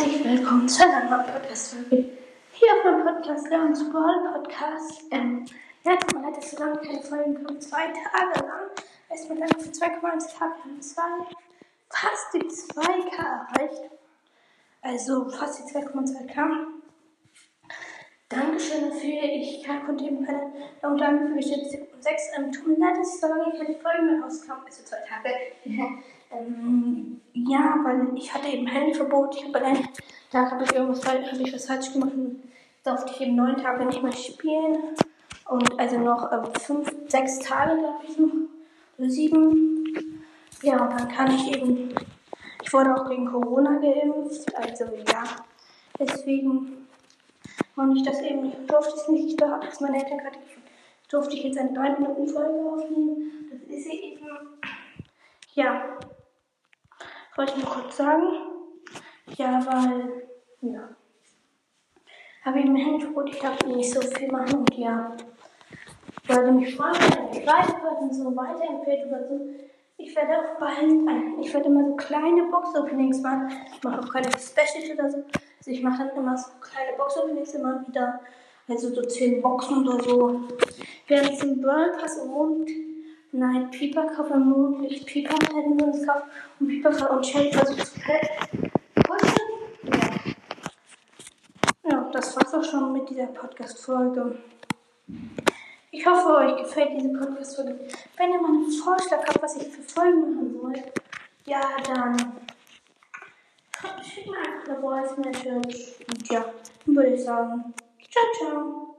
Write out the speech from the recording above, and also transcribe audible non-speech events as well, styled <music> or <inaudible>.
neuen Podcast-Folge. Hier auf meinem Podcast, Leons Ball Podcast. Ähm, ja, tut mir leid, dass so lange keine Folgen kommen. Zwei Tage lang. Erstmal danke für 2,1 Tage. Haben zwei, fast die 2K erreicht. Also fast die 2,2K. Dankeschön dafür. Ich konnte eben keine und dann für jetzt 6 ähm, tut mir leid, dass so lange keine Folgen mehr rauskamen. Also zwei Tage. <laughs> ähm, ja, weil ich hatte eben Handyverbot. Ich habe allein, da habe ich irgendwas habe ich was falsch gemacht und durfte ich eben neun Tage nicht mehr spielen. Und also noch ähm, fünf, sechs Tage, glaube ich noch. Oder sieben. Ja, und dann kann ich eben. Ich wurde auch gegen Corona geimpft. Also ja. Deswegen und ich das eben nicht, durfte es nicht, da hat es meine Eltern gerade durfte ich jetzt eine 3 Minuten Folge aufnehmen. Das ist sie eben. Ja. Wollte ich nur kurz sagen. Ja, weil, ja. Habe ich mir Handyverbot, ich darf nicht so viel machen und ja. Würde mich freuen, wenn ihr weiterhört und so weiterempfehlt oder so. Ich werde auch bald, ich werde immer so kleine Box-Openings machen. Ich mache auch keine Specials oder so. Also ich mache dann immer so kleine Box-Openings immer wieder. Also so 10 Boxen oder so. Während ich den Burn Pass im Mond Night Pieper kaufe, im Mondlicht Pieper hätten wir uns kaufen und Pieper und Shelly versucht zu pushen. Ja. ja, das war's auch schon mit dieser Podcast-Folge. Ich hoffe, euch gefällt diese Podcast-Folge. Wenn ihr mal einen Vorschlag habt, was ich für Folgen machen soll, ja, dann schickt mir einfach eine Voice Message. Und ja, dann würde ich sagen, ciao, ciao.